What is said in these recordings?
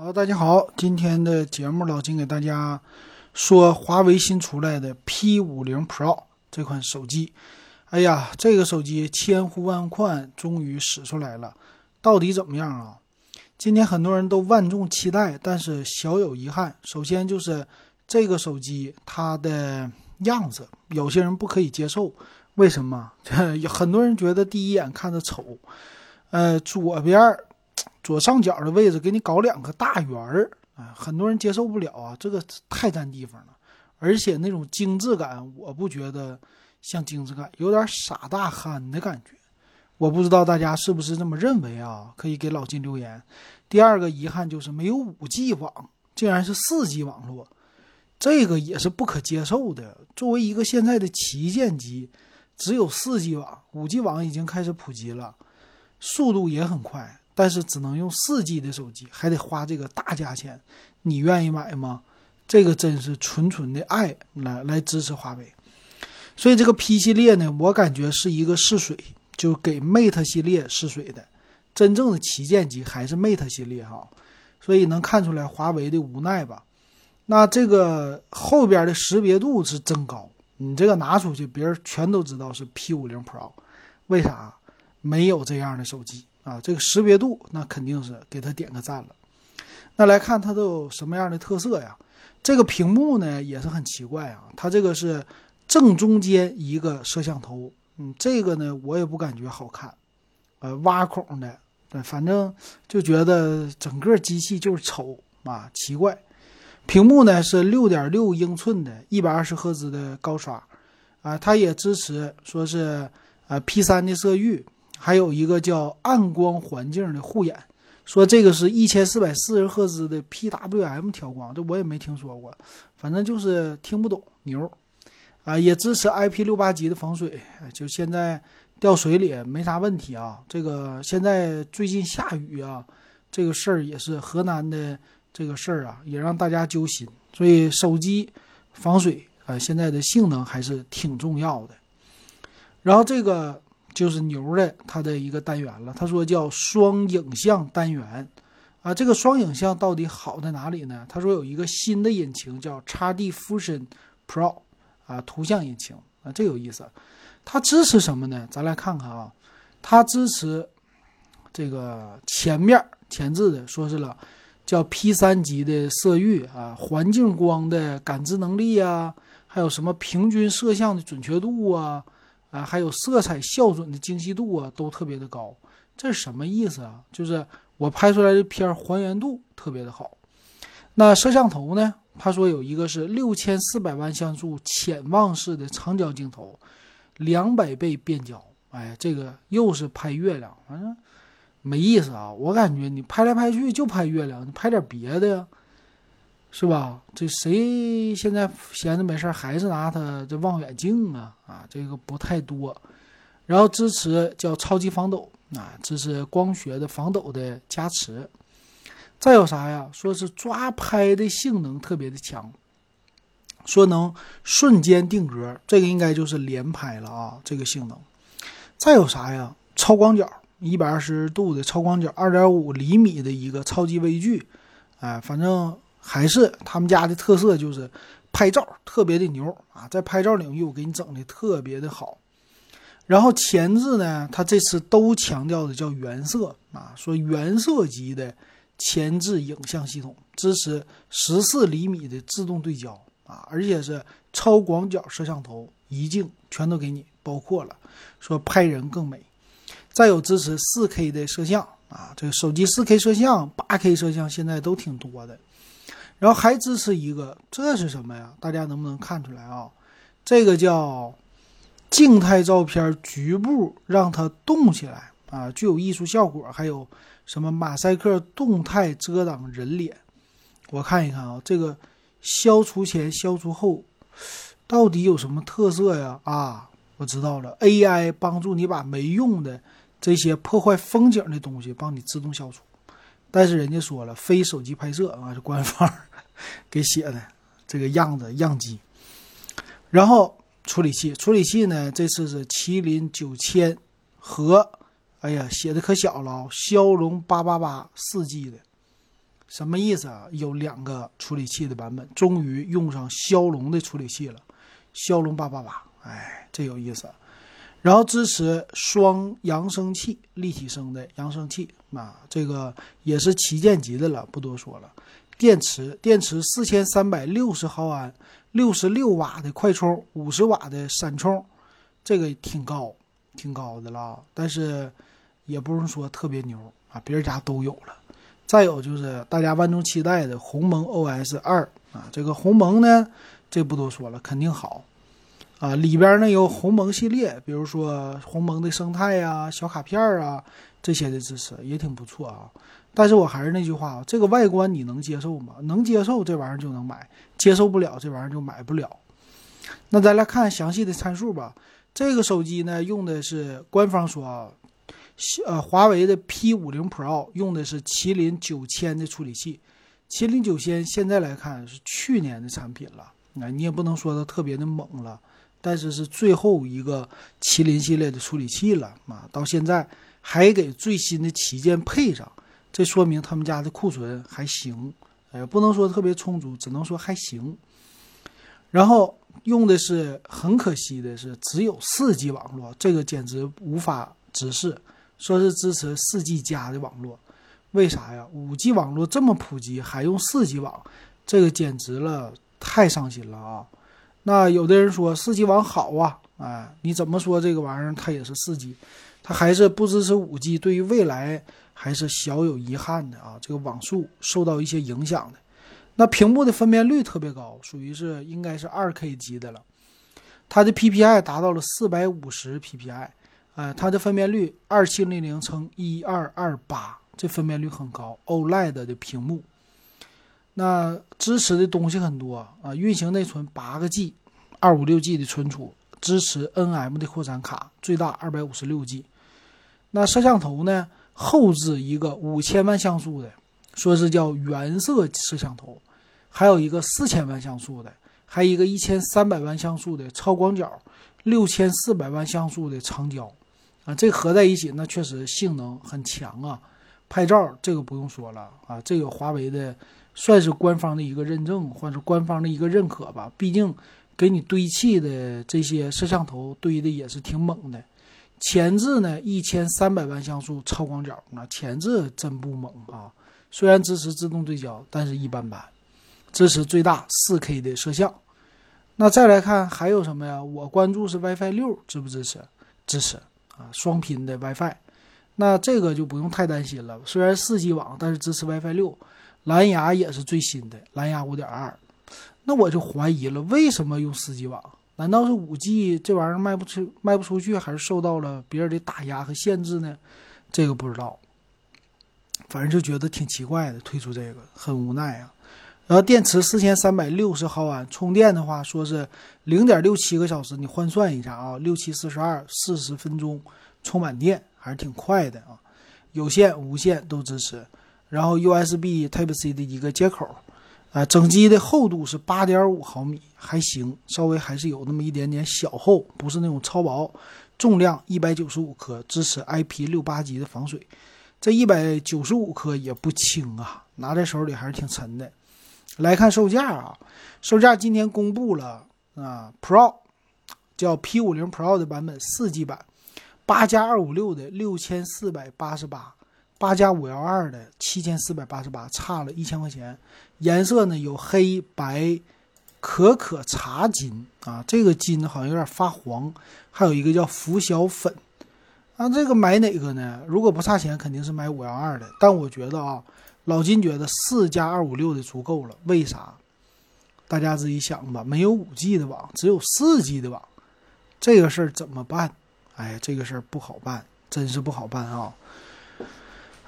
好，大家好，今天的节目老金给大家说华为新出来的 P 五零 Pro 这款手机。哎呀，这个手机千呼万唤，终于使出来了，到底怎么样啊？今天很多人都万众期待，但是小有遗憾。首先就是这个手机它的样子，有些人不可以接受。为什么？很多人觉得第一眼看着丑。呃，左边左上角的位置给你搞两个大圆儿啊，很多人接受不了啊，这个太占地方了。而且那种精致感，我不觉得。像精致感有点傻大憨的感觉，我不知道大家是不是这么认为啊？可以给老金留言。第二个遗憾就是没有五 G 网，竟然是四 G 网络，这个也是不可接受的。作为一个现在的旗舰机，只有四 G 网，五 G 网已经开始普及了，速度也很快，但是只能用四 G 的手机，还得花这个大价钱，你愿意买吗？这个真是纯纯的爱来来支持华为。所以这个 P 系列呢，我感觉是一个试水，就给 Mate 系列试水的。真正的旗舰机还是 Mate 系列哈，所以能看出来华为的无奈吧。那这个后边的识别度是真高，你这个拿出去，别人全都知道是 P50 Pro。为啥？没有这样的手机啊！这个识别度那肯定是给他点个赞了。那来看它都有什么样的特色呀？这个屏幕呢也是很奇怪啊，它这个是。正中间一个摄像头，嗯，这个呢我也不感觉好看，呃，挖孔的，对，反正就觉得整个机器就是丑啊，奇怪。屏幕呢是六点六英寸的，一百二十赫兹的高刷，啊，它也支持说是呃 P 三的色域，还有一个叫暗光环境的护眼，说这个是一千四百四十赫兹的 PWM 调光，这我也没听说过，反正就是听不懂牛。啊，也支持 IP 六八级的防水，就现在掉水里没啥问题啊。这个现在最近下雨啊，这个事儿也是河南的这个事儿啊，也让大家揪心。所以手机防水啊，现在的性能还是挺重要的。然后这个就是牛的它的一个单元了，他说叫双影像单元啊。这个双影像到底好在哪里呢？他说有一个新的引擎叫 XD Fusion Pro。啊，图像引擎啊，这有意思。它支持什么呢？咱来看看啊，它支持这个前面前置的，说是了，叫 P 三级的色域啊，环境光的感知能力啊，还有什么平均摄像的准确度啊，啊，还有色彩校准的精细度啊，都特别的高。这是什么意思啊？就是我拍出来的片还原度特别的好。那摄像头呢？他说有一个是六千四百万像素潜望式的长焦镜头，两百倍变焦。哎，这个又是拍月亮，反正没意思啊。我感觉你拍来拍去就拍月亮，你拍点别的呀，是吧？这谁现在闲着没事还是拿它这望远镜啊？啊，这个不太多。然后支持叫超级防抖啊，支持光学的防抖的加持。再有啥呀？说是抓拍的性能特别的强，说能瞬间定格，这个应该就是连拍了啊。这个性能。再有啥呀？超广角，一百二十度的超广角，二点五厘米的一个超级微距，哎，反正还是他们家的特色，就是拍照特别的牛啊，在拍照领域我给你整的特别的好。然后前置呢，它这次都强调的叫原色啊，说原色级的。前置影像系统支持十四厘米的自动对焦啊，而且是超广角摄像头，一镜全都给你包括了，说拍人更美。再有支持四 K 的摄像啊，这个手机四 K 摄像、八 K 摄像现在都挺多的。然后还支持一个，这是什么呀？大家能不能看出来啊？这个叫静态照片局部让它动起来啊，具有艺术效果，还有。什么马赛克动态遮挡人脸？我看一看啊，这个消除前、消除后到底有什么特色呀？啊，我知道了，AI 帮助你把没用的这些破坏风景的东西帮你自动消除。但是人家说了，非手机拍摄啊，是官方给写的这个样子样机。然后处理器，处理器呢，这次是麒麟九千和。哎呀，写的可小了，骁龙八八八四 G 的，什么意思啊？有两个处理器的版本，终于用上骁龙的处理器了，骁龙八八八，哎，这有意思。然后支持双扬声器，立体声的扬声器啊，这个也是旗舰级的了，不多说了。电池，电池四千三百六十毫安，六十六瓦的快充，五十瓦的闪充，这个挺高，挺高的了。但是也不用说特别牛啊，别人家都有了。再有就是大家万众期待的鸿蒙 OS 二啊，这个鸿蒙呢，这不多说了，肯定好。啊，里边呢有鸿蒙系列，比如说鸿蒙的生态呀、小卡片啊这些的支持也挺不错啊。但是我还是那句话啊，这个外观你能接受吗？能接受这玩意儿就能买，接受不了这玩意儿就买不了。那咱来看详细的参数吧。这个手机呢用的是官方说啊，呃，华为的 P 五零 Pro 用的是麒麟九千的处理器。麒麟九千现在来看是去年的产品了，那你也不能说它特别的猛了。但是是最后一个麒麟系列的处理器了啊，到现在还给最新的旗舰配上，这说明他们家的库存还行，哎，不能说特别充足，只能说还行。然后用的是很可惜的是只有四 G 网络，这个简直无法直视，说是支持四 G 加的网络，为啥呀？五 G 网络这么普及还用四 G 网，这个简直了，太伤心了啊！那有的人说四 G 网好啊，哎，你怎么说这个玩意儿它也是四 G，它还是不支持五 G，对于未来还是小有遗憾的啊，这个网速受到一些影响的。那屏幕的分辨率特别高，属于是应该是二 K 级的了，它的 PPI 达到了四百五十 PPI，呃，它的分辨率二七零零乘一二二八，这分辨率很高，OLED 的屏幕。那支持的东西很多啊，运行内存八个 G，二五六 G 的存储，支持 NM 的扩展卡，最大二百五十六 G。那摄像头呢？后置一个五千万像素的，说是叫原色摄像头，还有一个四千万像素的，还有一个一千三百万像素的超广角，六千四百万像素的长焦，啊，这合在一起，那确实性能很强啊。拍照这个不用说了啊，这个华为的。算是官方的一个认证，或者官方的一个认可吧。毕竟给你堆砌的这些摄像头堆的也是挺猛的。前置呢，一千三百万像素超广角，那前置真不猛啊。虽然支持自动对焦，但是一般般。支持最大四 K 的摄像。那再来看还有什么呀？我关注是 WiFi 六支不支持？支持啊，双频的 WiFi。那这个就不用太担心了。虽然四 G 网，但是支持 WiFi 六。蓝牙也是最新的，蓝牙五点二，那我就怀疑了，为什么用四 G 网？难道是五 G 这玩意儿卖不出卖不出去，还是受到了别人的打压和限制呢？这个不知道，反正就觉得挺奇怪的，推出这个很无奈啊。然后电池四千三百六十毫安，充电的话说是零点六七个小时，你换算一下啊，六七四十二，四十分钟充满电，还是挺快的啊。有线、无线都支持。然后 USB Type C 的一个接口，啊，整机的厚度是八点五毫米，还行，稍微还是有那么一点点小厚，不是那种超薄。重量一百九十五克，支持 IP 六八级的防水。这一百九十五克也不轻啊，拿在手里还是挺沉的。来看售价啊，售价今天公布了啊，Pro 叫 P 五零 Pro 的版本四 G 版，八加二五六的六千四百八十八。八加五幺二的七千四百八十八，差了一千块钱。颜色呢有黑白、可可茶金啊，这个金好像有点发黄。还有一个叫拂晓粉啊，这个买哪个呢？如果不差钱，肯定是买五幺二的。但我觉得啊，老金觉得四加二五六的足够了。为啥？大家自己想吧。没有五 G 的网，只有四 G 的网，这个事儿怎么办？哎，这个事儿不好办，真是不好办啊。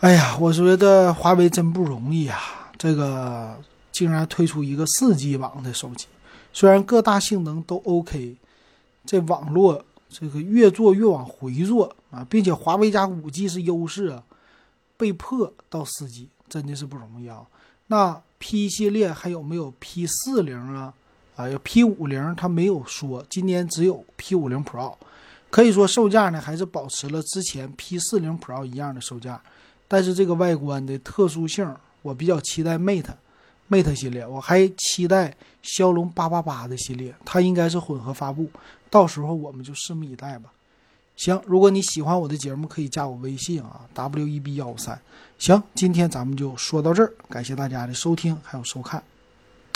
哎呀，我觉得华为真不容易啊！这个竟然推出一个四 G 网的手机，虽然各大性能都 OK，这网络这个越做越往回做啊，并且华为家五 G 是优势啊，被迫到四 G 真的是不容易啊。那 P 系列还有没有 P 四零啊？啊，有 P 五零，它没有说，今年只有 P 五零 Pro，可以说售价呢还是保持了之前 P 四零 Pro 一样的售价。但是这个外观的特殊性，我。比较期待 Mate，Mate 系列，我还期待骁龙八八八的系列，它应该是混合发布，到时候我们就拭目以待吧。行，如果你喜欢我的节目，可以加我微信啊，W E B 幺五三。行，今天咱们就说到这儿，感谢大家的收听还有收看。